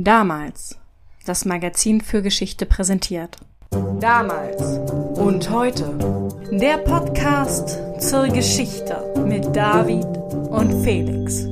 Damals. Das Magazin für Geschichte präsentiert. Damals und heute. Der Podcast zur Geschichte mit David und Felix.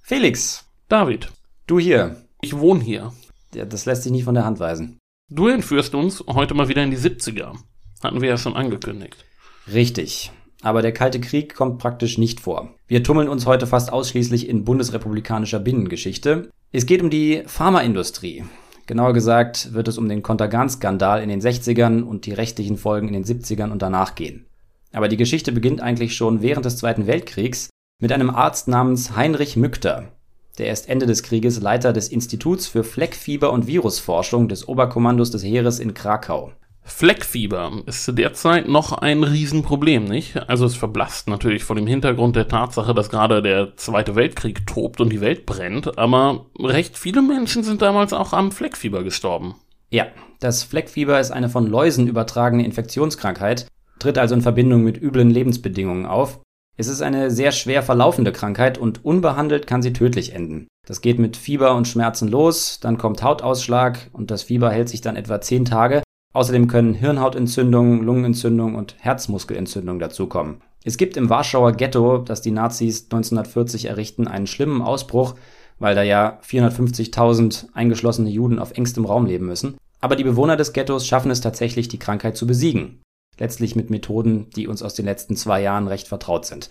Felix, David, du hier. ich wohne hier. Ja, das lässt sich nicht von der Hand weisen. Du entführst uns heute mal wieder in die 70er. Hatten wir ja schon angekündigt. Richtig. Aber der Kalte Krieg kommt praktisch nicht vor. Wir tummeln uns heute fast ausschließlich in bundesrepublikanischer Binnengeschichte. Es geht um die Pharmaindustrie. Genauer gesagt wird es um den Kontergan-Skandal in den 60ern und die rechtlichen Folgen in den 70ern und danach gehen. Aber die Geschichte beginnt eigentlich schon während des Zweiten Weltkriegs mit einem Arzt namens Heinrich Mückter. Der ist Ende des Krieges Leiter des Instituts für Fleckfieber und Virusforschung des Oberkommandos des Heeres in Krakau. Fleckfieber ist zu der Zeit noch ein Riesenproblem, nicht? Also es verblasst natürlich vor dem Hintergrund der Tatsache, dass gerade der Zweite Weltkrieg tobt und die Welt brennt, aber recht viele Menschen sind damals auch am Fleckfieber gestorben. Ja, das Fleckfieber ist eine von Läusen übertragene Infektionskrankheit, tritt also in Verbindung mit üblen Lebensbedingungen auf. Es ist eine sehr schwer verlaufende Krankheit und unbehandelt kann sie tödlich enden. Das geht mit Fieber und Schmerzen los, dann kommt Hautausschlag und das Fieber hält sich dann etwa 10 Tage. Außerdem können Hirnhautentzündungen, Lungenentzündung und Herzmuskelentzündung dazukommen. Es gibt im Warschauer Ghetto, das die Nazis 1940 errichten, einen schlimmen Ausbruch, weil da ja 450.000 eingeschlossene Juden auf engstem Raum leben müssen. Aber die Bewohner des Ghettos schaffen es tatsächlich, die Krankheit zu besiegen. Letztlich mit Methoden, die uns aus den letzten zwei Jahren recht vertraut sind.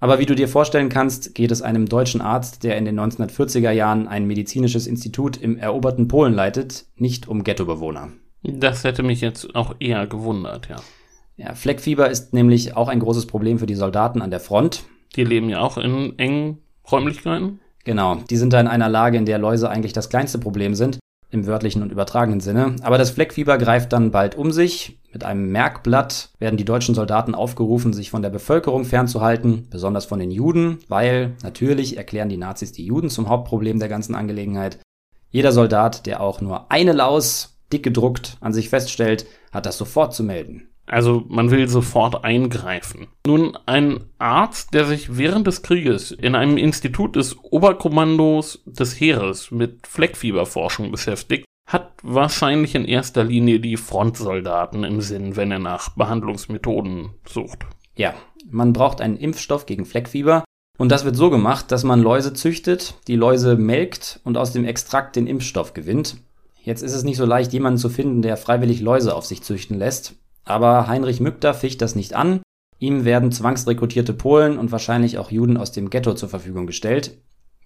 Aber wie du dir vorstellen kannst, geht es einem deutschen Arzt, der in den 1940er Jahren ein medizinisches Institut im eroberten Polen leitet, nicht um Ghettobewohner. Das hätte mich jetzt auch eher gewundert, ja. Ja, Fleckfieber ist nämlich auch ein großes Problem für die Soldaten an der Front. Die leben ja auch in engen Räumlichkeiten. Genau, die sind da in einer Lage, in der Läuse eigentlich das kleinste Problem sind, im wörtlichen und übertragenen Sinne. Aber das Fleckfieber greift dann bald um sich. Mit einem Merkblatt werden die deutschen Soldaten aufgerufen, sich von der Bevölkerung fernzuhalten, besonders von den Juden, weil natürlich erklären die Nazis die Juden zum Hauptproblem der ganzen Angelegenheit. Jeder Soldat, der auch nur eine Laus dick gedruckt an sich feststellt, hat das sofort zu melden. Also man will sofort eingreifen. Nun, ein Arzt, der sich während des Krieges in einem Institut des Oberkommandos des Heeres mit Fleckfieberforschung beschäftigt, hat wahrscheinlich in erster Linie die Frontsoldaten im Sinn, wenn er nach Behandlungsmethoden sucht. Ja, man braucht einen Impfstoff gegen Fleckfieber und das wird so gemacht, dass man Läuse züchtet, die Läuse melkt und aus dem Extrakt den Impfstoff gewinnt. Jetzt ist es nicht so leicht, jemanden zu finden, der freiwillig Läuse auf sich züchten lässt. Aber Heinrich Mückter ficht das nicht an. Ihm werden zwangsrekrutierte Polen und wahrscheinlich auch Juden aus dem Ghetto zur Verfügung gestellt.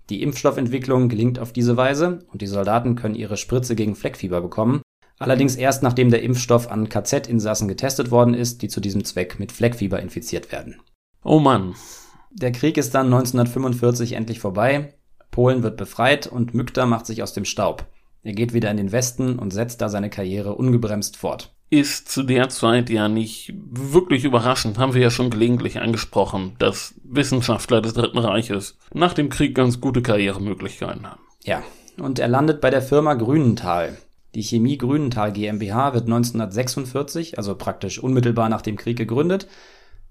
Die Impfstoffentwicklung gelingt auf diese Weise und die Soldaten können ihre Spritze gegen Fleckfieber bekommen. Allerdings erst nachdem der Impfstoff an KZ-Insassen getestet worden ist, die zu diesem Zweck mit Fleckfieber infiziert werden. Oh Mann. Der Krieg ist dann 1945 endlich vorbei. Polen wird befreit und Mückter macht sich aus dem Staub. Er geht wieder in den Westen und setzt da seine Karriere ungebremst fort. Ist zu der Zeit ja nicht wirklich überraschend, haben wir ja schon gelegentlich angesprochen, dass Wissenschaftler des Dritten Reiches nach dem Krieg ganz gute Karrieremöglichkeiten haben. Ja, und er landet bei der Firma Grünenthal. Die Chemie Grünenthal GmbH wird 1946, also praktisch unmittelbar nach dem Krieg gegründet,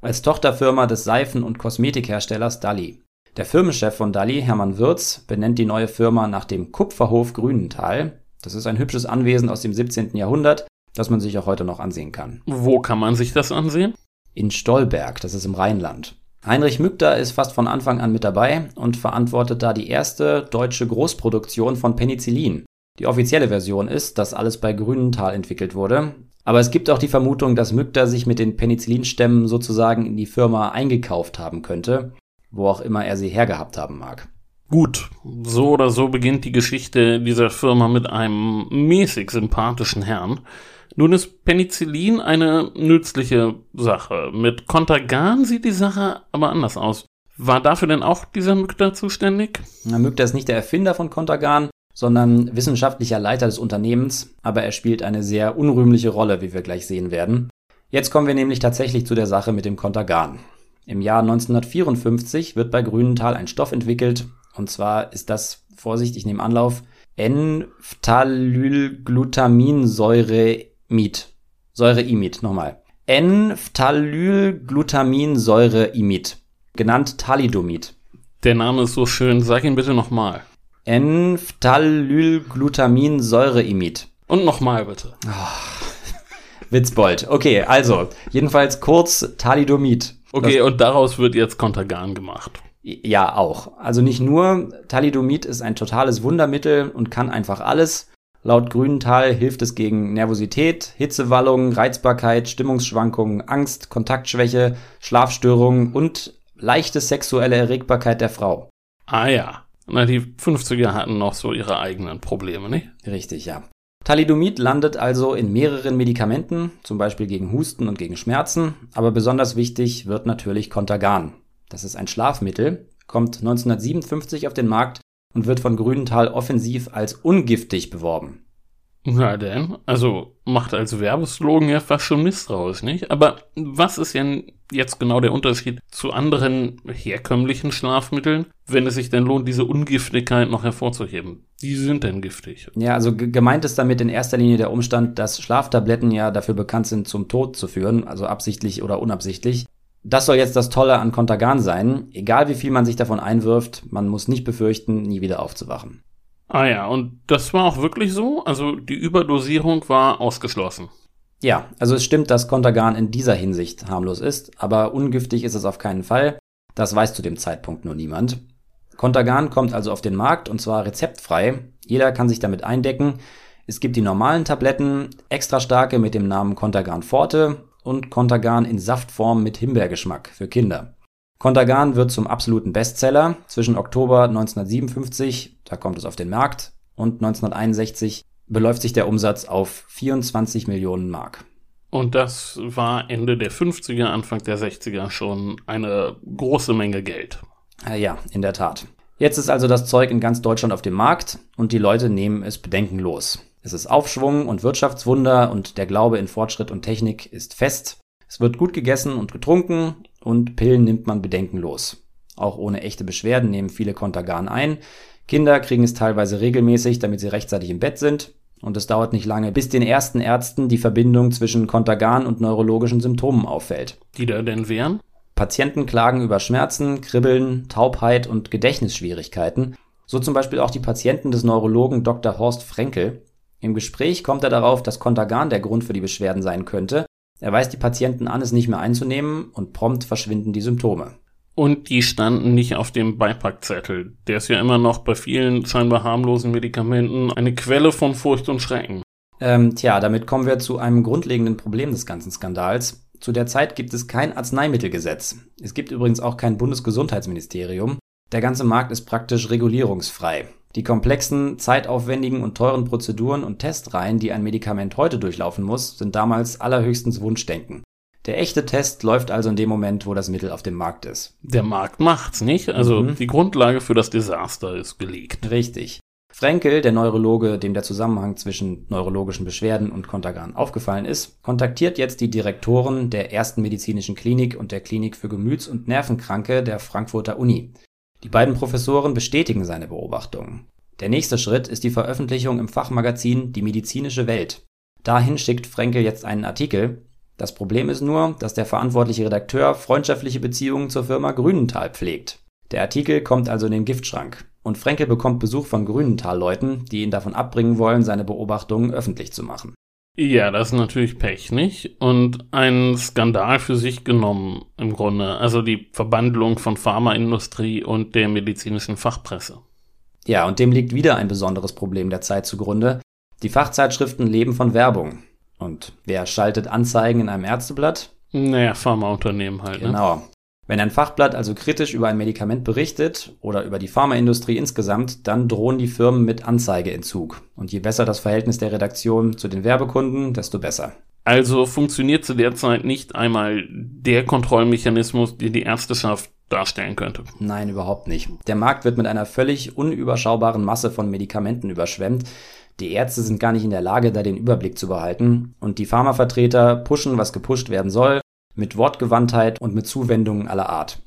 als Tochterfirma des Seifen- und Kosmetikherstellers Dalli. Der Firmenchef von Dalli, Hermann Würz, benennt die neue Firma nach dem Kupferhof Grünenthal. Das ist ein hübsches Anwesen aus dem 17. Jahrhundert, das man sich auch heute noch ansehen kann. Wo kann man sich das ansehen? In Stolberg, das ist im Rheinland. Heinrich Mückter ist fast von Anfang an mit dabei und verantwortet da die erste deutsche Großproduktion von Penicillin. Die offizielle Version ist, dass alles bei Grünenthal entwickelt wurde. Aber es gibt auch die Vermutung, dass Mückter sich mit den Penicillinstämmen sozusagen in die Firma eingekauft haben könnte wo auch immer er sie hergehabt haben mag. Gut, so oder so beginnt die Geschichte dieser Firma mit einem mäßig sympathischen Herrn. Nun ist Penicillin eine nützliche Sache. Mit Contergan sieht die Sache aber anders aus. War dafür denn auch dieser Mückter zuständig? Na, Mückter ist nicht der Erfinder von Contergan, sondern wissenschaftlicher Leiter des Unternehmens, aber er spielt eine sehr unrühmliche Rolle, wie wir gleich sehen werden. Jetzt kommen wir nämlich tatsächlich zu der Sache mit dem Contergan. Im Jahr 1954 wird bei Grünenthal ein Stoff entwickelt, und zwar ist das, Vorsicht, ich nehme Anlauf, N-Phthalylglutaminsäureimid. Säureimid, nochmal. N-Phthalylglutaminsäureimid, genannt Thalidomid. Der Name ist so schön, sag ihn bitte nochmal. N-Phthalylglutaminsäureimid. Und nochmal bitte. Witzbold. Okay, also, jedenfalls kurz Thalidomid. Okay, das, und daraus wird jetzt Kontergan gemacht. Ja, auch. Also nicht nur, Thalidomid ist ein totales Wundermittel und kann einfach alles. Laut Grünenthal hilft es gegen Nervosität, Hitzewallungen, Reizbarkeit, Stimmungsschwankungen, Angst, Kontaktschwäche, Schlafstörungen und leichte sexuelle Erregbarkeit der Frau. Ah ja. Na, die 50er hatten noch so ihre eigenen Probleme, nicht? Richtig, ja. Thalidomid landet also in mehreren Medikamenten, zum Beispiel gegen Husten und gegen Schmerzen, aber besonders wichtig wird natürlich Contergan. Das ist ein Schlafmittel, kommt 1957 auf den Markt und wird von Grünenthal offensiv als ungiftig beworben. Na denn, also macht als Werbeslogan ja fast schon misstrauisch, nicht? Aber was ist denn jetzt genau der Unterschied zu anderen herkömmlichen Schlafmitteln, wenn es sich denn lohnt, diese Ungiftigkeit noch hervorzuheben? Die sind denn giftig? Ja, also gemeint ist damit in erster Linie der Umstand, dass Schlaftabletten ja dafür bekannt sind, zum Tod zu führen, also absichtlich oder unabsichtlich. Das soll jetzt das Tolle an Contagan sein. Egal wie viel man sich davon einwirft, man muss nicht befürchten, nie wieder aufzuwachen. Ah ja, und das war auch wirklich so? Also die Überdosierung war ausgeschlossen. Ja, also es stimmt, dass Contagan in dieser Hinsicht harmlos ist, aber ungiftig ist es auf keinen Fall. Das weiß zu dem Zeitpunkt nur niemand. Contagan kommt also auf den Markt und zwar rezeptfrei. Jeder kann sich damit eindecken. Es gibt die normalen Tabletten, extra starke mit dem Namen Contagan Forte und Contagan in Saftform mit Himbeergeschmack für Kinder. Contagan wird zum absoluten Bestseller. Zwischen Oktober 1957, da kommt es auf den Markt, und 1961 beläuft sich der Umsatz auf 24 Millionen Mark. Und das war Ende der 50er, Anfang der 60er schon eine große Menge Geld. Ah ja, in der Tat. Jetzt ist also das Zeug in ganz Deutschland auf dem Markt und die Leute nehmen es bedenkenlos. Es ist Aufschwung und Wirtschaftswunder und der Glaube in Fortschritt und Technik ist fest. Es wird gut gegessen und getrunken und Pillen nimmt man bedenkenlos. Auch ohne echte Beschwerden nehmen viele Kontergan ein. Kinder kriegen es teilweise regelmäßig, damit sie rechtzeitig im Bett sind. Und es dauert nicht lange, bis den ersten Ärzten die Verbindung zwischen Kontergan und neurologischen Symptomen auffällt. Die da denn wären? Patienten klagen über Schmerzen, Kribbeln, Taubheit und Gedächtnisschwierigkeiten. So zum Beispiel auch die Patienten des Neurologen Dr. Horst Frenkel, im Gespräch kommt er darauf, dass Contergan der Grund für die Beschwerden sein könnte. Er weist die Patienten an, es nicht mehr einzunehmen und prompt verschwinden die Symptome. Und die standen nicht auf dem Beipackzettel. Der ist ja immer noch bei vielen scheinbar harmlosen Medikamenten eine Quelle von Furcht und Schrecken. Ähm, tja, damit kommen wir zu einem grundlegenden Problem des ganzen Skandals. Zu der Zeit gibt es kein Arzneimittelgesetz. Es gibt übrigens auch kein Bundesgesundheitsministerium. Der ganze Markt ist praktisch regulierungsfrei. Die komplexen, zeitaufwendigen und teuren Prozeduren und Testreihen, die ein Medikament heute durchlaufen muss, sind damals allerhöchstens Wunschdenken. Der echte Test läuft also in dem Moment, wo das Mittel auf dem Markt ist. Der Markt macht's nicht, also mhm. die Grundlage für das Desaster ist gelegt. Richtig. Frenkel, der Neurologe, dem der Zusammenhang zwischen neurologischen Beschwerden und Kontergan aufgefallen ist, kontaktiert jetzt die Direktoren der ersten medizinischen Klinik und der Klinik für Gemüts- und Nervenkranke der Frankfurter Uni. Die beiden Professoren bestätigen seine Beobachtungen. Der nächste Schritt ist die Veröffentlichung im Fachmagazin Die medizinische Welt. Dahin schickt Frenkel jetzt einen Artikel. Das Problem ist nur, dass der verantwortliche Redakteur freundschaftliche Beziehungen zur Firma Grünenthal pflegt. Der Artikel kommt also in den Giftschrank und Frenkel bekommt Besuch von Grünenthal-Leuten, die ihn davon abbringen wollen, seine Beobachtungen öffentlich zu machen. Ja, das ist natürlich Pech, nicht? Und ein Skandal für sich genommen im Grunde. Also die Verbandlung von Pharmaindustrie und der medizinischen Fachpresse. Ja, und dem liegt wieder ein besonderes Problem der Zeit zugrunde. Die Fachzeitschriften leben von Werbung. Und wer schaltet Anzeigen in einem Ärzteblatt? Naja, Pharmaunternehmen halt. Ne? Genau. Ne? Wenn ein Fachblatt also kritisch über ein Medikament berichtet oder über die Pharmaindustrie insgesamt, dann drohen die Firmen mit Anzeigeentzug. Und je besser das Verhältnis der Redaktion zu den Werbekunden, desto besser. Also funktioniert zu der Zeit nicht einmal der Kontrollmechanismus, den die Ärzteschaft darstellen könnte. Nein, überhaupt nicht. Der Markt wird mit einer völlig unüberschaubaren Masse von Medikamenten überschwemmt. Die Ärzte sind gar nicht in der Lage, da den Überblick zu behalten. Und die Pharmavertreter pushen, was gepusht werden soll mit Wortgewandtheit und mit Zuwendungen aller Art.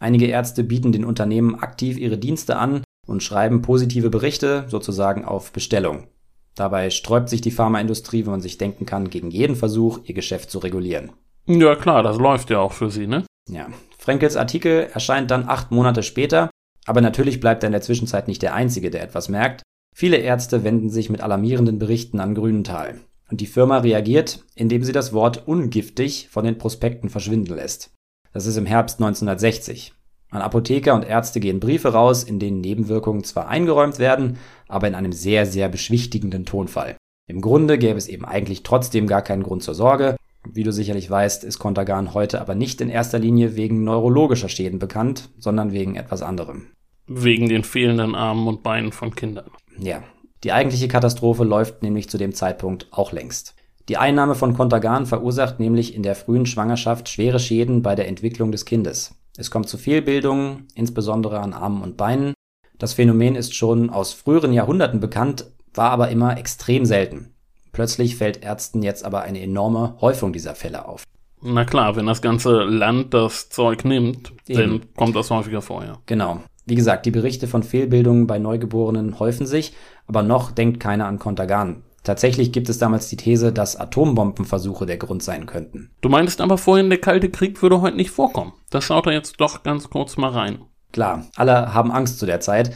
Einige Ärzte bieten den Unternehmen aktiv ihre Dienste an und schreiben positive Berichte, sozusagen auf Bestellung. Dabei sträubt sich die Pharmaindustrie, wenn man sich denken kann, gegen jeden Versuch, ihr Geschäft zu regulieren. Ja klar, das läuft ja auch für sie, ne? Ja. Frenkels Artikel erscheint dann acht Monate später Aber natürlich bleibt er in der Zwischenzeit nicht der Einzige, der etwas merkt. Viele Ärzte wenden sich mit alarmierenden Berichten an Grünenthal. Und die Firma reagiert, indem sie das Wort ungiftig von den Prospekten verschwinden lässt. Das ist im Herbst 1960. An Apotheker und Ärzte gehen Briefe raus, in denen Nebenwirkungen zwar eingeräumt werden, aber in einem sehr, sehr beschwichtigenden Tonfall. Im Grunde gäbe es eben eigentlich trotzdem gar keinen Grund zur Sorge. Wie du sicherlich weißt, ist Contergan heute aber nicht in erster Linie wegen neurologischer Schäden bekannt, sondern wegen etwas anderem. Wegen den fehlenden Armen und Beinen von Kindern. Ja, die eigentliche Katastrophe läuft nämlich zu dem Zeitpunkt auch längst. Die Einnahme von Contergan verursacht nämlich in der frühen Schwangerschaft schwere Schäden bei der Entwicklung des Kindes. Es kommt zu Fehlbildungen, insbesondere an Armen und Beinen. Das Phänomen ist schon aus früheren Jahrhunderten bekannt, war aber immer extrem selten. Plötzlich fällt Ärzten jetzt aber eine enorme Häufung dieser Fälle auf. Na klar, wenn das ganze Land das Zeug nimmt, Eben. dann kommt das häufiger vor, ja. Genau. Wie gesagt, die Berichte von Fehlbildungen bei Neugeborenen häufen sich, aber noch denkt keiner an Kontergan. Tatsächlich gibt es damals die These, dass Atombombenversuche der Grund sein könnten. Du meinst aber vorhin, der Kalte Krieg würde heute nicht vorkommen. Das schaut er jetzt doch ganz kurz mal rein. Klar, alle haben Angst zu der Zeit.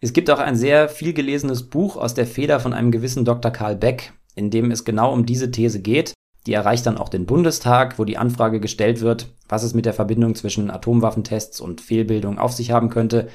Es gibt auch ein sehr viel gelesenes Buch aus der Feder von einem gewissen Dr. Karl Beck, in dem es genau um diese These geht. Die erreicht dann auch den Bundestag, wo die Anfrage gestellt wird, was es mit der Verbindung zwischen Atomwaffentests und Fehlbildung auf sich haben könnte.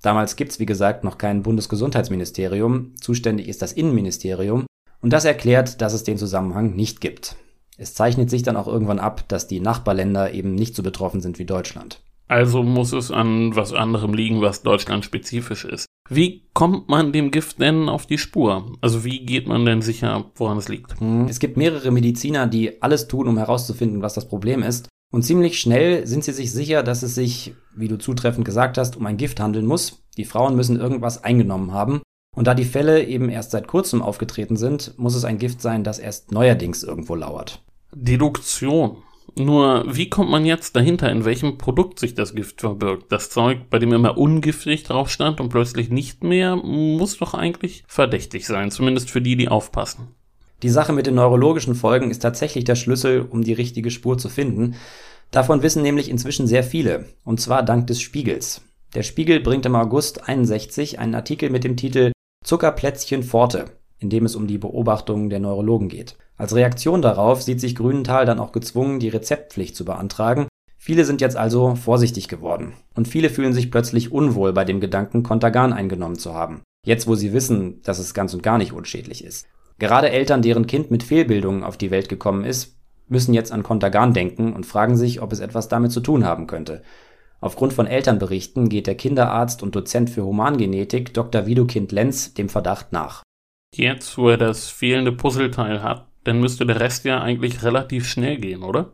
Damals gibt's wie gesagt, noch kein Bundesgesundheitsministerium. Zuständig ist das Innenministerium. Und das erklärt, dass es den Zusammenhang nicht gibt. Es zeichnet sich dann auch irgendwann ab, dass die Nachbarländer eben nicht so betroffen sind wie Deutschland. Also muss es an was anderem liegen, was Deutschland spezifisch ist. Wie kommt man dem Gift denn auf die Spur? Also wie geht man denn sicher, woran es liegt? Hm, es gibt mehrere Mediziner, die alles tun, um herauszufinden, was das Problem ist. Und ziemlich schnell sind sie sich sicher, dass es sich, wie du zutreffend gesagt hast, um ein Gift handeln muss. Die Frauen müssen irgendwas eingenommen haben. Und da die Fälle eben erst seit kurzem aufgetreten sind, muss es ein Gift sein, das erst neuerdings irgendwo lauert. Deduktion. Nur, wie kommt man jetzt dahinter, in welchem Produkt sich das Gift verbirgt? Das Zeug, bei dem immer ungiftig drauf stand und plötzlich nicht mehr, muss doch eigentlich verdächtig sein, zumindest für die, die aufpassen. Die Sache mit den neurologischen Folgen ist tatsächlich der Schlüssel, um die richtige Spur zu finden. Davon wissen nämlich inzwischen sehr viele, und zwar dank des Spiegels. Der Spiegel bringt im August 61 einen Artikel mit dem Titel Zuckerplätzchen Forte, in dem es um die Beobachtungen der Neurologen geht. Als Reaktion darauf sieht sich Grünenthal dann auch gezwungen, die Rezeptpflicht zu beantragen. Viele sind jetzt also vorsichtig geworden. Und viele fühlen sich plötzlich unwohl bei dem Gedanken, Contergan eingenommen zu haben. Jetzt, wo sie wissen, dass es ganz und gar nicht unschädlich ist. Gerade Eltern, deren Kind mit Fehlbildungen auf die Welt gekommen ist, müssen jetzt an Contergan denken und fragen sich, ob es etwas damit zu tun haben könnte. Aufgrund von Elternberichten geht der Kinderarzt und Dozent für Humangenetik Dr. Widukind Lenz dem Verdacht nach. Jetzt, wo er das fehlende Puzzleteil hat, dann müsste der Rest ja eigentlich relativ schnell gehen, oder?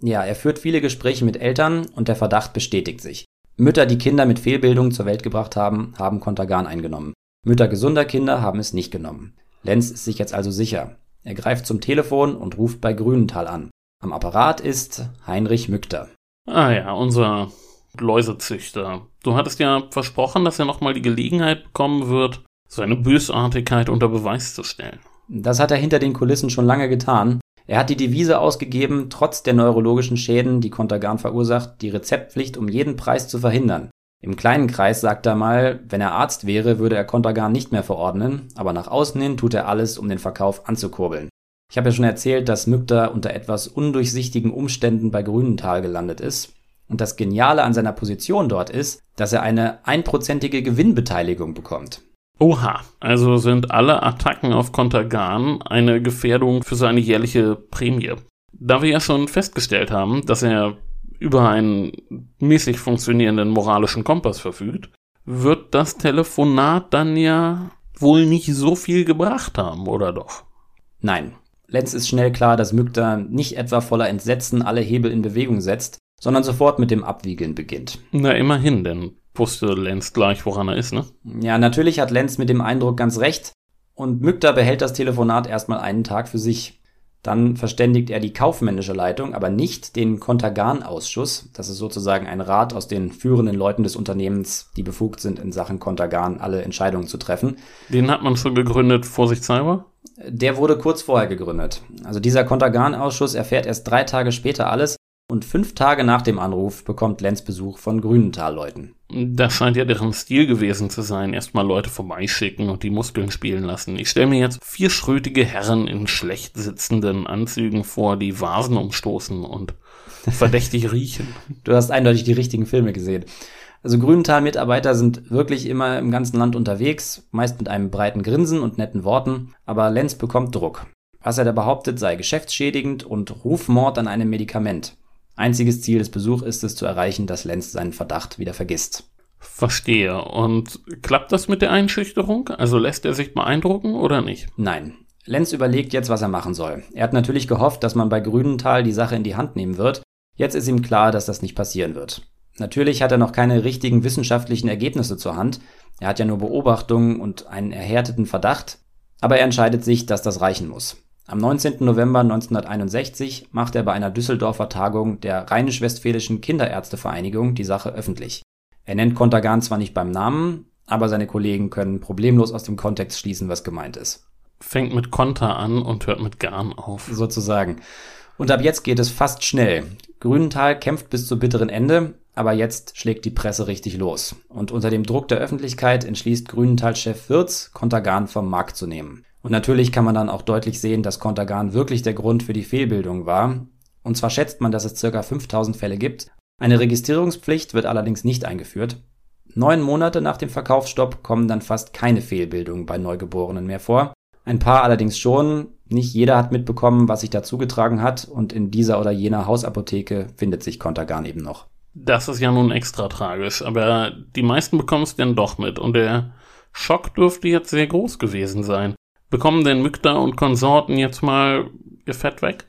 Ja, er führt viele Gespräche mit Eltern und der Verdacht bestätigt sich. Mütter, die Kinder mit Fehlbildungen zur Welt gebracht haben, haben Contergan eingenommen. Mütter gesunder Kinder haben es nicht genommen. Lenz ist sich jetzt also sicher. Er greift zum Telefon und ruft bei Grünenthal an. Am Apparat ist Heinrich Mückter. Ah ja, unser Läusezüchter. Du hattest ja versprochen, dass er nochmal die Gelegenheit bekommen wird, seine Bösartigkeit unter Beweis zu stellen. Das hat er hinter den Kulissen schon lange getan. Er hat die Devise ausgegeben, trotz der neurologischen Schäden, die Contergan verursacht, die Rezeptpflicht um jeden Preis zu verhindern. Im kleinen Kreis sagt er mal, wenn er Arzt wäre, würde er Contergan nicht mehr verordnen, aber nach außen hin tut er alles, um den Verkauf anzukurbeln. Ich habe ja schon erzählt, dass Mückter unter etwas undurchsichtigen Umständen bei Grünenthal gelandet ist. Und das Geniale an seiner Position dort ist, dass er eine einprozentige Gewinnbeteiligung bekommt. Oha, also sind alle Attacken auf Kontergan eine Gefährdung für seine jährliche Prämie. Da wir ja schon festgestellt haben, dass er über einen mäßig funktionierenden moralischen Kompass verfügt, wird das Telefonat dann ja wohl nicht so viel gebracht haben, oder doch? Nein. Lenz ist schnell klar, dass Mückter nicht etwa voller Entsetzen alle Hebel in Bewegung setzt, sondern sofort mit dem Abwiegeln beginnt. Na, immerhin, denn wusste Lenz gleich, woran er ist, ne? Ja, natürlich hat Lenz mit dem Eindruck ganz recht. Und Mückter behält das Telefonat erstmal einen Tag für sich. Dann verständigt er die kaufmännische Leitung, aber nicht den Kontergan-Ausschuss. Das ist sozusagen ein Rat aus den führenden Leuten des Unternehmens, die befugt sind, in Sachen Kontergan alle Entscheidungen zu treffen. Den hat man schon gegründet, vorsichtshalber? Der wurde kurz vorher gegründet. Also dieser Kontergan-Ausschuss erfährt erst drei Tage später alles und fünf Tage nach dem Anruf bekommt Lenz Besuch von Grünenthal-Leuten. Das scheint ja deren Stil gewesen zu sein. Erstmal Leute vorbeischicken und die Muskeln spielen lassen. Ich stelle mir jetzt vier schrötige Herren in schlecht sitzenden Anzügen vor, die Vasen umstoßen und verdächtig riechen. Du hast eindeutig die richtigen Filme gesehen. Also Grünenthal-Mitarbeiter sind wirklich immer im ganzen Land unterwegs, meist mit einem breiten Grinsen und netten Worten, aber Lenz bekommt Druck. Was er da behauptet, sei geschäftsschädigend und Rufmord an einem Medikament. Einziges Ziel des Besuchs ist es zu erreichen, dass Lenz seinen Verdacht wieder vergisst. Verstehe. Und klappt das mit der Einschüchterung? Also lässt er sich beeindrucken oder nicht? Nein. Lenz überlegt jetzt, was er machen soll. Er hat natürlich gehofft, dass man bei Grünenthal die Sache in die Hand nehmen wird. Jetzt ist ihm klar, dass das nicht passieren wird. Natürlich hat er noch keine richtigen wissenschaftlichen Ergebnisse zur Hand. Er hat ja nur Beobachtungen und einen erhärteten Verdacht. Aber er entscheidet sich, dass das reichen muss. Am 19. November 1961 macht er bei einer Düsseldorfer Tagung der Rheinisch-Westfälischen Kinderärztevereinigung die Sache öffentlich. Er nennt Kontergan zwar nicht beim Namen, aber seine Kollegen können problemlos aus dem Kontext schließen, was gemeint ist. Fängt mit Konter an und hört mit Garn auf. Sozusagen. Und ab jetzt geht es fast schnell. Grünenthal kämpft bis zum bitteren Ende, aber jetzt schlägt die Presse richtig los. Und unter dem Druck der Öffentlichkeit entschließt Grünenthal-Chef Wirz, Kontergan vom Markt zu nehmen. Und natürlich kann man dann auch deutlich sehen, dass Kontergan wirklich der Grund für die Fehlbildung war. Und zwar schätzt man, dass es ca. 5000 Fälle gibt. Eine Registrierungspflicht wird allerdings nicht eingeführt. Neun Monate nach dem Verkaufsstopp kommen dann fast keine Fehlbildungen bei Neugeborenen mehr vor. Ein paar allerdings schon. Nicht jeder hat mitbekommen, was sich da zugetragen hat und in dieser oder jener Hausapotheke findet sich Kontergan eben noch. Das ist ja nun extra tragisch, aber die meisten bekommen es denn doch mit und der Schock dürfte jetzt sehr groß gewesen sein. Bekommen denn Mykta und Konsorten jetzt mal ihr Fett weg?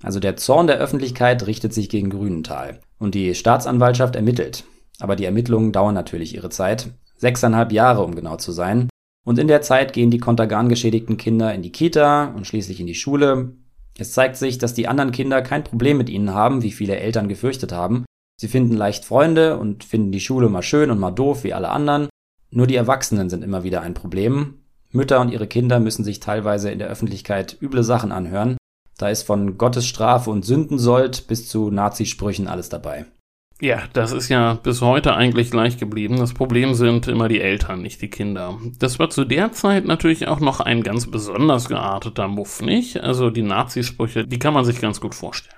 Also der Zorn der Öffentlichkeit richtet sich gegen Grünenthal und die Staatsanwaltschaft ermittelt. Aber die Ermittlungen dauern natürlich ihre Zeit. Sechseinhalb Jahre, um genau zu sein. Und in der Zeit gehen die Kontergan geschädigten Kinder in die Kita und schließlich in die Schule. Es zeigt sich, dass die anderen Kinder kein Problem mit ihnen haben, wie viele Eltern gefürchtet haben. Sie finden leicht Freunde und finden die Schule mal schön und mal doof wie alle anderen. Nur die Erwachsenen sind immer wieder ein Problem Mütter und ihre Kinder müssen sich teilweise in der Öffentlichkeit üble Sachen anhören. Da ist von Gottes Strafe und Sündensold bis zu Nazisprüchen alles dabei. Ja, das ist ja bis heute eigentlich gleich geblieben. Das Problem sind immer die Eltern, nicht die Kinder. Das war zu der Zeit natürlich auch noch ein ganz besonders gearteter Muff, nicht? Also die Nazisprüche, die kann man sich ganz gut vorstellen.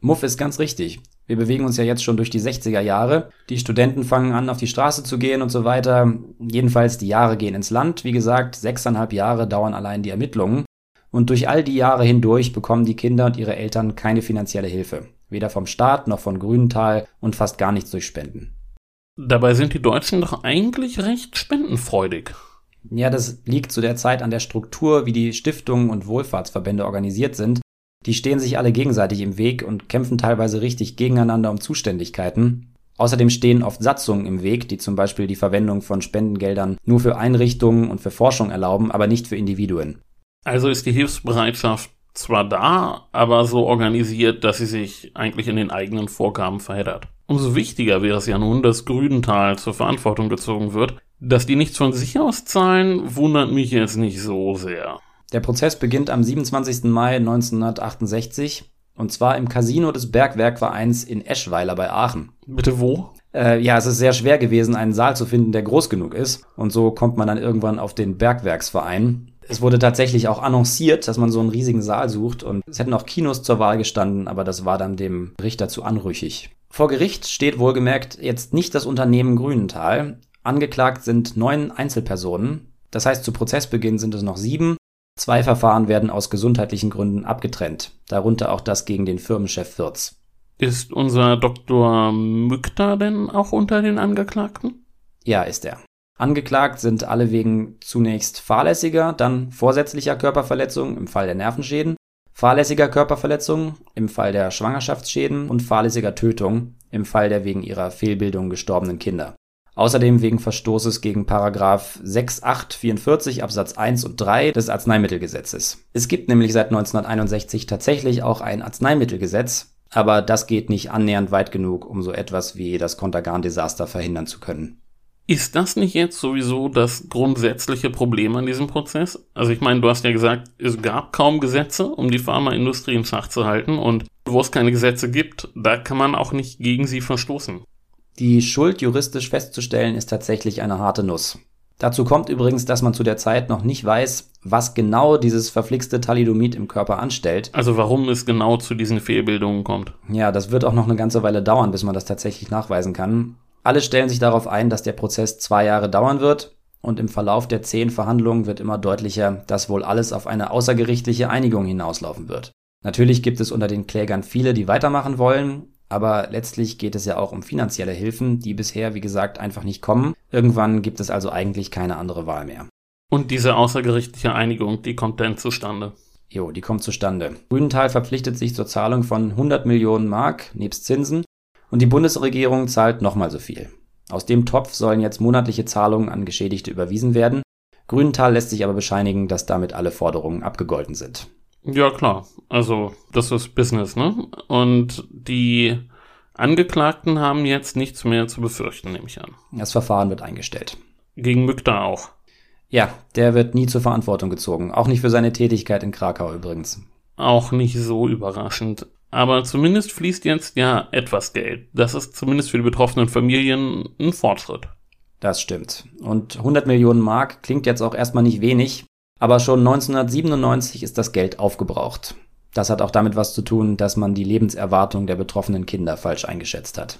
Muff ist ganz richtig. Wir bewegen uns ja jetzt schon durch die 60er Jahre. Die Studenten fangen an, auf die Straße zu gehen und so weiter. Jedenfalls die Jahre gehen ins Land. Wie gesagt, sechseinhalb Jahre dauern allein die Ermittlungen. Und durch all die Jahre hindurch bekommen die Kinder und ihre Eltern keine finanzielle Hilfe. Weder vom Staat noch von Grünenthal und fast gar nichts durch Spenden. Dabei sind die Deutschen doch eigentlich recht spendenfreudig. Ja, das liegt zu der Zeit an der Struktur, wie die Stiftungen und Wohlfahrtsverbände organisiert sind die stehen sich alle gegenseitig im Weg und kämpfen teilweise richtig gegeneinander um Zuständigkeiten. Außerdem stehen oft Satzungen im Weg, die zum Beispiel die Verwendung von Spendengeldern nur für Einrichtungen und für Forschung erlauben, aber nicht für Individuen. Also ist die Hilfsbereitschaft zwar da, aber so organisiert, dass sie sich eigentlich in den eigenen Vorgaben verheddert. Umso wichtiger wäre es ja nun, dass Grünenthal zur Verantwortung gezogen wird. Dass die nichts von sich aus zahlen, wundert mich jetzt nicht so sehr. Der Prozess beginnt am 27. Mai 1968 und zwar im Casino des Bergwerkvereins in Eschweiler bei Aachen. Bitte wo? Äh, ja, es ist sehr schwer gewesen, einen Saal zu finden, der groß genug ist. Und so kommt man dann irgendwann auf den Bergwerksverein. Es wurde tatsächlich auch annonciert, dass man so einen riesigen Saal sucht und es hätten auch Kinos zur Wahl gestanden, aber das war dann dem Richter zu anrüchig. Vor Gericht steht wohlgemerkt jetzt nicht das Unternehmen Grünenthal. Angeklagt sind neun Einzelpersonen. Das heißt, zu Prozessbeginn sind es noch sieben Zwei Verfahren werden aus gesundheitlichen Gründen abgetrennt, darunter auch das gegen den Firmenchef Wirz. Ist unser Dr. Mykta denn auch unter den Angeklagten? Ja, ist er. Angeklagt sind alle wegen zunächst fahrlässiger, dann vorsätzlicher Körperverletzung im Fall der Nervenschäden, fahrlässiger Körperverletzung im Fall der Schwangerschaftsschäden und fahrlässiger Tötung im Fall der wegen ihrer Fehlbildung gestorbenen Kinder. Außerdem wegen Verstoßes gegen Paragraph 6844 Absatz 1 und 3 des Arzneimittelgesetzes. Es gibt nämlich seit 1961 tatsächlich auch ein Arzneimittelgesetz, aber das geht nicht annähernd weit genug, um so etwas wie das Kontergan-Desaster verhindern zu können. Ist das nicht jetzt sowieso das grundsätzliche Problem an diesem Prozess? Also ich meine, du hast ja gesagt, es gab kaum Gesetze, um die Pharmaindustrie im Schach zu halten und wo es keine Gesetze gibt, da kann man auch nicht gegen sie verstoßen. Die Schuld juristisch festzustellen ist tatsächlich eine harte Nuss. Dazu kommt übrigens, dass man zu der Zeit noch nicht weiß, was genau dieses verflixte Thalidomid im Körper anstellt. Also warum es genau zu diesen Fehlbildungen kommt. Ja, das wird auch noch eine ganze Weile dauern, bis man das tatsächlich nachweisen kann. Alle stellen sich darauf ein, dass der Prozess zwei Jahre dauern wird und im Verlauf der zehn Verhandlungen wird immer deutlicher, dass wohl alles auf eine außergerichtliche Einigung hinauslaufen wird. Natürlich gibt es unter den Klägern viele, die weitermachen wollen, aber letztlich geht es ja auch um finanzielle Hilfen, die bisher, wie gesagt, einfach nicht kommen. Irgendwann gibt es also eigentlich keine andere Wahl mehr. Und diese außergerichtliche Einigung, die kommt denn zustande? Jo, die kommt zustande. Grünenthal verpflichtet sich zur Zahlung von 100 Millionen Mark nebst Zinsen und die Bundesregierung zahlt nochmal so viel. Aus dem Topf sollen jetzt monatliche Zahlungen an Geschädigte überwiesen werden. Grünenthal lässt sich aber bescheinigen, dass damit alle Forderungen abgegolten sind. Ja, klar. Also, das ist Business, ne? Und die Angeklagten haben jetzt nichts mehr zu befürchten, nehme ich an. Das Verfahren wird eingestellt. Gegen Mückter auch. Ja, der wird nie zur Verantwortung gezogen. Auch nicht für seine Tätigkeit in Krakau übrigens. Auch nicht so überraschend. Aber zumindest fließt jetzt ja etwas Geld. Das ist zumindest für die betroffenen Familien ein Fortschritt. Das stimmt. Und 100 Millionen Mark klingt jetzt auch erstmal nicht wenig, aber schon 1997 ist das Geld aufgebraucht. Das hat auch damit was zu tun, dass man die Lebenserwartung der betroffenen Kinder falsch eingeschätzt hat.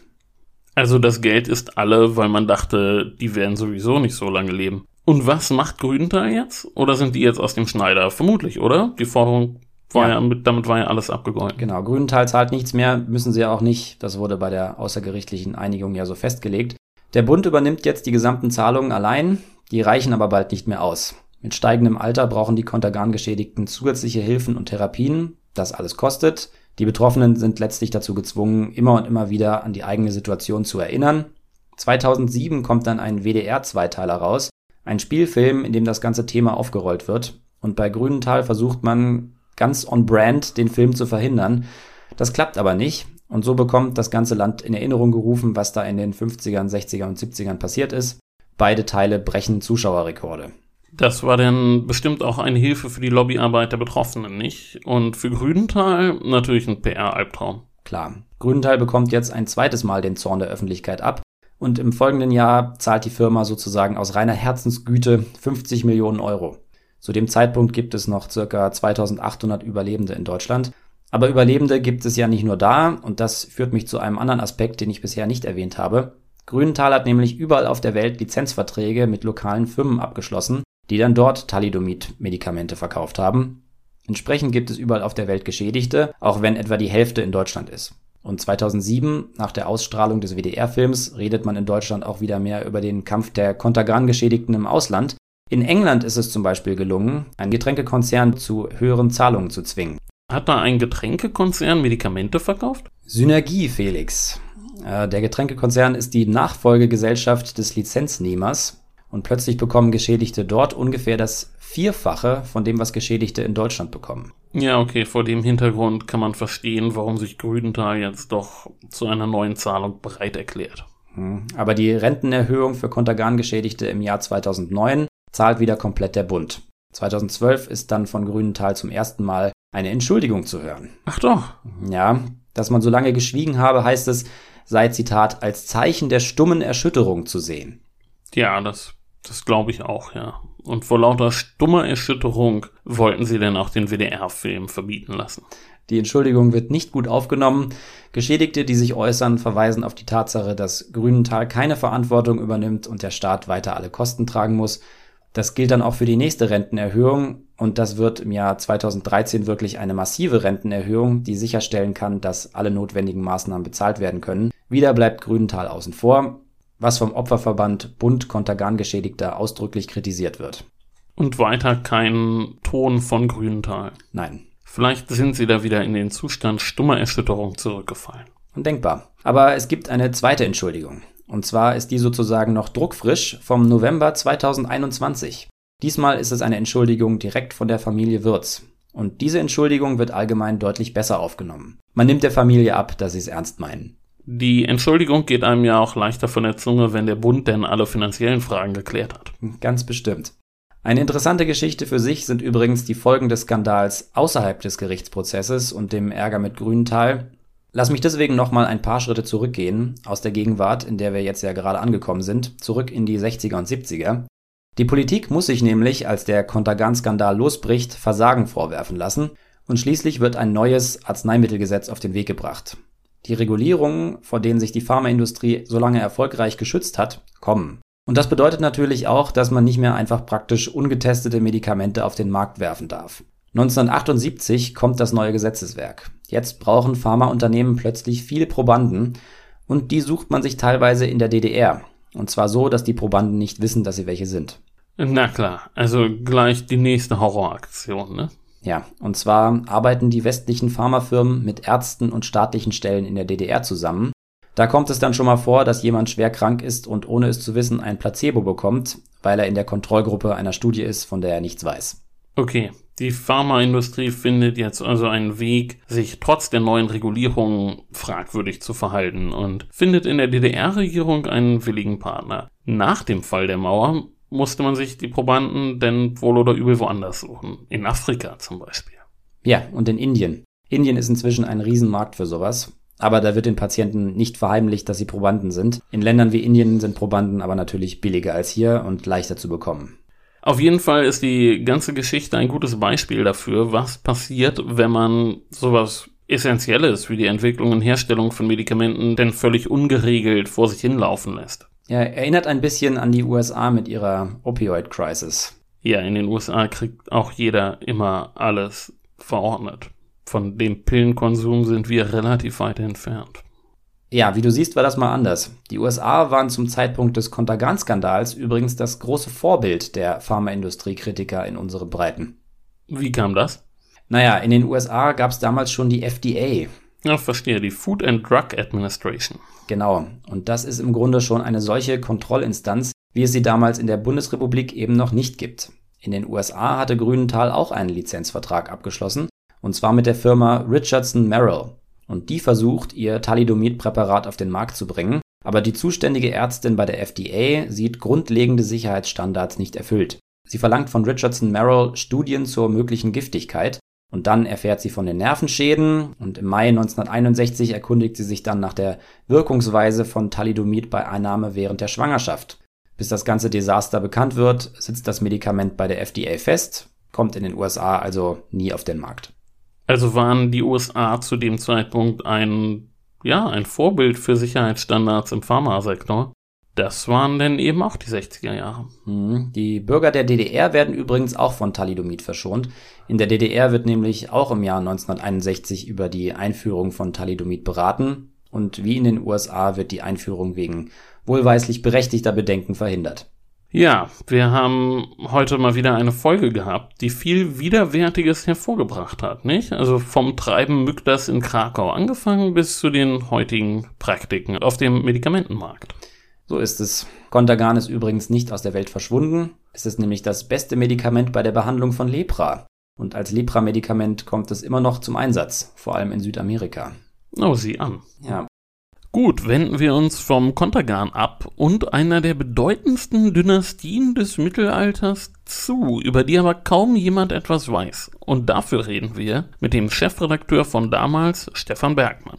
Also das Geld ist alle, weil man dachte, die werden sowieso nicht so lange leben. Und was macht Grünenthal jetzt? Oder sind die jetzt aus dem Schneider? Vermutlich, oder? Die Forderung war ja. ja mit, damit war ja alles abgegolten. Genau, Grünenthal zahlt nichts mehr, müssen sie ja auch nicht. Das wurde bei der außergerichtlichen Einigung ja so festgelegt. Der Bund übernimmt jetzt die gesamten Zahlungen allein, die reichen aber bald nicht mehr aus. Mit steigendem Alter brauchen die Kontergan-Geschädigten zusätzliche Hilfen und Therapien. Das alles kostet. Die Betroffenen sind letztlich dazu gezwungen, immer und immer wieder an die eigene Situation zu erinnern. 2007 kommt dann ein WDR-Zweiteiler raus, ein Spielfilm, in dem das ganze Thema aufgerollt wird. Und bei Grünenthal versucht man ganz on brand den Film zu verhindern. Das klappt aber nicht. Und so bekommt das ganze Land in Erinnerung gerufen, was da in den 50ern, 60ern und 70ern passiert ist. Beide Teile brechen Zuschauerrekorde. Das war dann bestimmt auch eine Hilfe für die Lobbyarbeit der Betroffenen, nicht? Und für Grünenthal natürlich ein PR-Albtraum. Klar. Grünenthal bekommt jetzt ein zweites Mal den Zorn der Öffentlichkeit ab. Und im folgenden Jahr zahlt die Firma sozusagen aus reiner Herzensgüte 50 Millionen Euro. Zu dem Zeitpunkt gibt es noch circa 2800 Überlebende in Deutschland. Aber Überlebende gibt es ja nicht nur da, und das führt mich zu einem anderen Aspekt, den ich bisher nicht erwähnt habe. Grünenthal hat nämlich überall auf der Welt Lizenzverträge mit lokalen Firmen abgeschlossen, die dann dort Thalidomid-Medikamente verkauft haben. Entsprechend gibt es überall auf der Welt Geschädigte, auch wenn etwa die Hälfte in Deutschland ist. Und 2007, nach der Ausstrahlung des WDR-Films, redet man in Deutschland auch wieder mehr über den Kampf der Kontergan-Geschädigten im Ausland, in England ist es zum Beispiel gelungen, einen Getränkekonzern zu höheren Zahlungen zu zwingen. Hat da ein Getränkekonzern Medikamente verkauft? Synergie, Felix. Äh, der Getränkekonzern ist die Nachfolgegesellschaft des Lizenznehmers und plötzlich bekommen Geschädigte dort ungefähr das Vierfache von dem, was Geschädigte in Deutschland bekommen. Ja, okay, vor dem Hintergrund kann man verstehen, warum sich Grünenthal jetzt doch zu einer neuen Zahlung bereit erklärt. Hm, aber die Rentenerhöhung für Kontergan-Geschädigte im Jahr 2009 zahlt wieder komplett der Bund. 2012 ist dann von Grünenthal zum ersten Mal eine Entschuldigung zu hören. Ach doch. Ja, dass man so lange geschwiegen habe, heißt es, sei Zitat als Zeichen der stummen Erschütterung zu sehen. Ja, das, das glaube ich auch, ja. Und vor lauter stummer Erschütterung wollten sie denn auch den WDR-Film verbieten lassen. Die Entschuldigung wird nicht gut aufgenommen. Geschädigte, die sich äußern, verweisen auf die Tatsache, dass Grünenthal keine Verantwortung übernimmt und der Staat weiter alle Kosten tragen muss. Das gilt dann auch für die nächste Rentenerhöhung und das wird im Jahr 2013 wirklich eine massive Rentenerhöhung, die sicherstellen kann, dass alle notwendigen Maßnahmen bezahlt werden können. Wieder bleibt Grünenthal außen vor, was vom Opferverband Bund Kontergan-Geschädigter ausdrücklich kritisiert wird. Und weiter kein Ton von Grünenthal. Nein. Vielleicht sind sie da wieder in den Zustand stummer Erschütterung zurückgefallen. Undenkbar. Aber es gibt eine zweite Entschuldigung. Und zwar ist die sozusagen noch druckfrisch vom November 2021. Diesmal ist es eine Entschuldigung direkt von der Familie Würz. Und diese Entschuldigung wird allgemein deutlich besser aufgenommen. Man nimmt der Familie ab, dass sie es ernst meinen. Die Entschuldigung geht einem ja auch leichter von der Zunge, wenn der Bund denn alle finanziellen Fragen geklärt hat. Ganz bestimmt. Eine interessante Geschichte für sich sind übrigens die Folgen des Skandals außerhalb des Gerichtsprozesses und dem Ärger mit Grünenthal. Lass mich deswegen nochmal ein paar Schritte zurückgehen, aus der Gegenwart, in der wir jetzt ja gerade angekommen sind, zurück in die 60er und 70er. Die Politik muss sich nämlich, als der Kontergan-Skandal losbricht, Versagen vorwerfen lassen und schließlich wird ein neues Arzneimittelgesetz auf den Weg gebracht. Die Regulierungen, vor denen sich die Pharmaindustrie so lange erfolgreich geschützt hat, kommen. Und das bedeutet natürlich auch, dass man nicht mehr einfach praktisch ungetestete Medikamente auf den Markt werfen darf. 1978 kommt das neue Gesetzeswerk. Jetzt brauchen Pharmaunternehmen plötzlich viele Probanden und die sucht man sich teilweise in der DDR. Und zwar so, dass die Probanden nicht wissen, dass sie welche sind. Na klar, also gleich die nächste Horroraktion, ne? Ja, und zwar arbeiten die westlichen Pharmafirmen mit Ärzten und staatlichen Stellen in der DDR zusammen da kommt es dann schon mal vor, dass jemand schwer krank ist und ohne es zu wissen ein Placebo bekommt, weil er in der Kontrollgruppe einer Studie ist, von der er nichts weiß. Okay, die Pharmaindustrie findet jetzt also einen Weg, sich trotz der neuen Regulierungen fragwürdig zu verhalten und findet in der DDR-Regierung einen willigen Partner. Nach dem Fall der Mauer musste man sich die Probanden denn wohl oder übel woanders suchen. In Afrika zum Beispiel. Ja, und in Indien. Indien ist inzwischen ein Riesenmarkt für sowas. Aber da wird den Patienten nicht verheimlicht, dass sie Probanden sind. In Ländern wie Indien sind Probanden aber natürlich billiger als hier und leichter zu bekommen. Auf jeden Fall ist die ganze Geschichte ein gutes Beispiel dafür, was passiert, wenn man sowas Essentielles wie die Entwicklung und Herstellung von Medikamenten denn völlig ungeregelt vor sich hinlaufen lässt. Ja, erinnert ein bisschen an die USA mit ihrer Opioid-Crisis. Ja, in den USA kriegt auch jeder immer alles verordnet von dem Pillenkonsum sind wir relativ weit entfernt. Ja, wie du siehst, war das mal anders. Die USA waren zum Zeitpunkt des Contergan-Skandals übrigens das große Vorbild der Pharmaindustriekritiker in unseren Breiten. Wie kam das? Naja, in den USA gab es damals schon die FDA. Ja, verstehe, die Food and Drug Administration. Genau, und das ist im Grunde schon eine solche Kontrollinstanz, wie es sie damals in der Bundesrepublik eben noch nicht gibt. In den USA hatte Grünenthal auch einen Lizenzvertrag abgeschlossen und zwar mit der Firma Richardson Merrill. Und die versucht, ihr Thalidomid-Präparat auf den Markt zu bringen, aber die zuständige Ärztin bei der FDA sieht grundlegende Sicherheitsstandards nicht erfüllt. Sie verlangt von Richardson Merrill Studien zur möglichen Giftigkeit und dann erfährt sie von den Nervenschäden und im Mai 1961 erkundigt sie sich dann nach der Wirkungsweise von Thalidomid bei Einnahme während der Schwangerschaft. Bis das ganze Desaster bekannt wird, sitzt das Medikament bei der FDA fest, kommt in den USA also nie auf den Markt. Also waren die USA zu dem Zeitpunkt ein, ja, ein Vorbild für Sicherheitsstandards im Pharmasektor. Das waren denn eben auch die 60er Jahre. Mhm. Die Bürger der DDR werden übrigens auch von Thalidomid verschont. In der DDR wird nämlich auch im Jahr 1961 über die Einführung von Thalidomid beraten und wie in den USA wird die Einführung wegen wohlweislich berechtigter Bedenken verhindert. Ja, wir haben heute mal wieder eine Folge gehabt, die viel Widerwärtiges hervorgebracht hat, nicht? Also vom Treiben Mückdas in Krakau angefangen bis zu den heutigen Praktiken auf dem Medikamentenmarkt. So ist es. Contergan ist übrigens nicht aus der Welt verschwunden. Es ist nämlich das beste Medikament bei der Behandlung von Lepra. Und als Lepra-Medikament kommt es immer noch zum Einsatz, vor allem in Südamerika. Oh, sieh an. Ja, Gut, wenden wir uns vom Kontergan ab und einer der bedeutendsten Dynastien des Mittelalters zu, über die aber kaum jemand etwas weiß. Und dafür reden wir mit dem Chefredakteur von damals, Stefan Bergmann.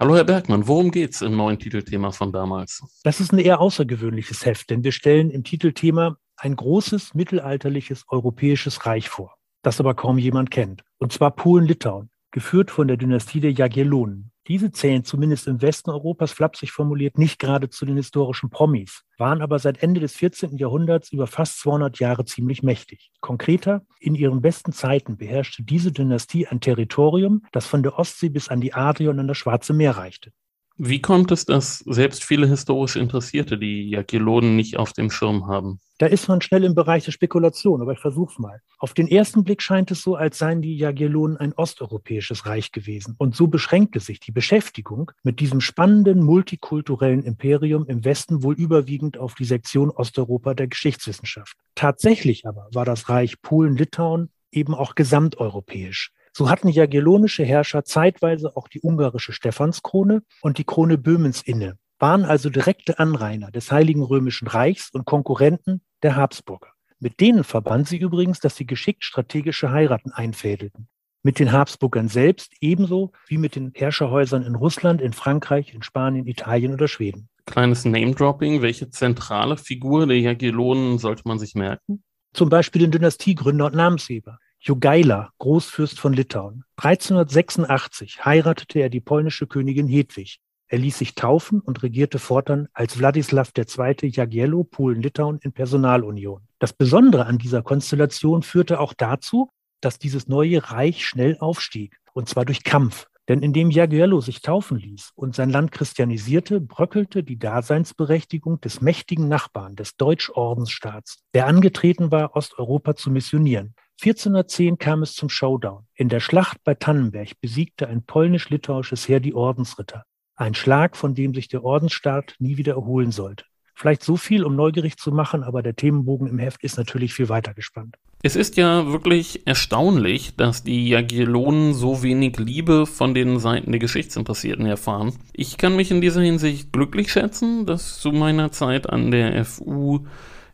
Hallo Herr Bergmann, worum geht's im neuen Titelthema von damals? Das ist ein eher außergewöhnliches Heft, denn wir stellen im Titelthema ein großes mittelalterliches europäisches Reich vor, das aber kaum jemand kennt. Und zwar Polen-Litauen, geführt von der Dynastie der Jagiellonen. Diese zählen zumindest im Westen Europas flapsig formuliert nicht gerade zu den historischen Promis, waren aber seit Ende des 14. Jahrhunderts über fast 200 Jahre ziemlich mächtig. Konkreter, in ihren besten Zeiten beherrschte diese Dynastie ein Territorium, das von der Ostsee bis an die Adria und an das Schwarze Meer reichte. Wie kommt es, dass selbst viele historisch Interessierte die Jagiellonen nicht auf dem Schirm haben? Da ist man schnell im Bereich der Spekulation, aber ich versuch's mal. Auf den ersten Blick scheint es so, als seien die Jagiellonen ein osteuropäisches Reich gewesen. Und so beschränkte sich die Beschäftigung mit diesem spannenden multikulturellen Imperium im Westen wohl überwiegend auf die Sektion Osteuropa der Geschichtswissenschaft. Tatsächlich aber war das Reich Polen-Litauen eben auch gesamteuropäisch So hatten jagiellonische Herrscher zeitweise auch die ungarische Stephanskrone und die Krone Böhmens inne, waren also direkte Anrainer des Heiligen Römischen Reichs und Konkurrenten der Habsburger. Mit denen verband sie übrigens, dass sie geschickt strategische Heiraten einfädelten. Mit den Habsburgern selbst ebenso wie mit den Herrscherhäusern in Russland, in Frankreich, in Spanien, Italien oder Schweden. Kleines Name-Dropping. Welche zentrale Figur der Jagiellonen sollte man sich merken? Zum Beispiel den Dynastiegründer und Namensgeber. Jogaila, Großfürst von Litauen. 1386 heiratete er die polnische Königin Hedwig. Er ließ sich taufen und regierte fortan als Wladislaw II. Jagiello Polen-Litauen in Personalunion. Das Besondere an dieser Konstellation führte auch dazu, dass dieses neue Reich schnell aufstieg, und zwar durch Kampf. Denn indem Jagiello sich taufen ließ und sein Land christianisierte, bröckelte die Daseinsberechtigung des mächtigen Nachbarn des Deutschordensstaats, der angetreten war, Osteuropa zu missionieren. 1410 kam es zum Showdown. In der Schlacht bei Tannenberg besiegte ein polnisch-litauisches Heer die Ordensritter. Ein Schlag, von dem sich der Ordensstaat nie wieder erholen sollte. Vielleicht so viel, um neugierig zu machen, aber der Themenbogen im Heft ist natürlich viel weiter gespannt. Es ist ja wirklich erstaunlich, dass die Jagiellonen so wenig Liebe von den Seiten der Geschichtsinteressierten erfahren. Ich kann mich in dieser Hinsicht glücklich schätzen, dass zu meiner Zeit an der FU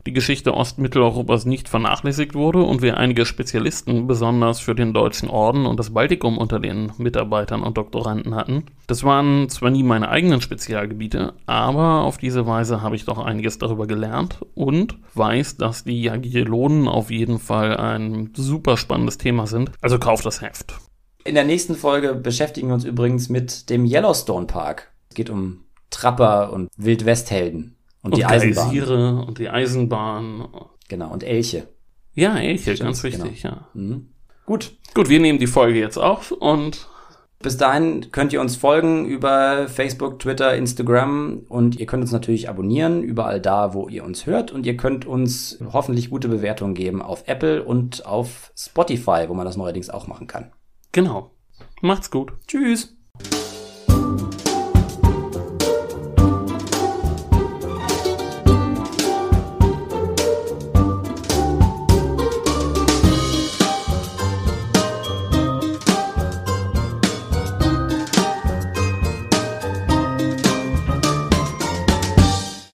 die Geschichte Ostmitteleuropas nicht vernachlässigt wurde und wir einige Spezialisten besonders für den Deutschen Orden und das Baltikum unter den Mitarbeitern und Doktoranden hatten. Das waren zwar nie meine eigenen Spezialgebiete, aber auf diese Weise habe ich doch einiges darüber gelernt und weiß, dass die Jagiellonen auf jeden Fall ein super spannendes Thema sind. Also kauft das Heft. In der nächsten Folge beschäftigen wir uns übrigens mit dem Yellowstone Park. Es geht um Trapper und Wildwesthelden. Und, und die Eisenbahn. Geysire und die Eisenbahn. Genau, und Elche. Ja, Elche, Stimmt, ganz wichtig, genau. ja. Mhm. Gut. Gut, wir nehmen die Folge jetzt auf und bis dahin könnt ihr uns folgen über Facebook, Twitter, Instagram und ihr könnt uns natürlich abonnieren, überall da, wo ihr uns hört. Und ihr könnt uns hoffentlich gute Bewertungen geben auf Apple und auf Spotify, wo man das neuerdings auch machen kann. Genau. Macht's gut. Tschüss.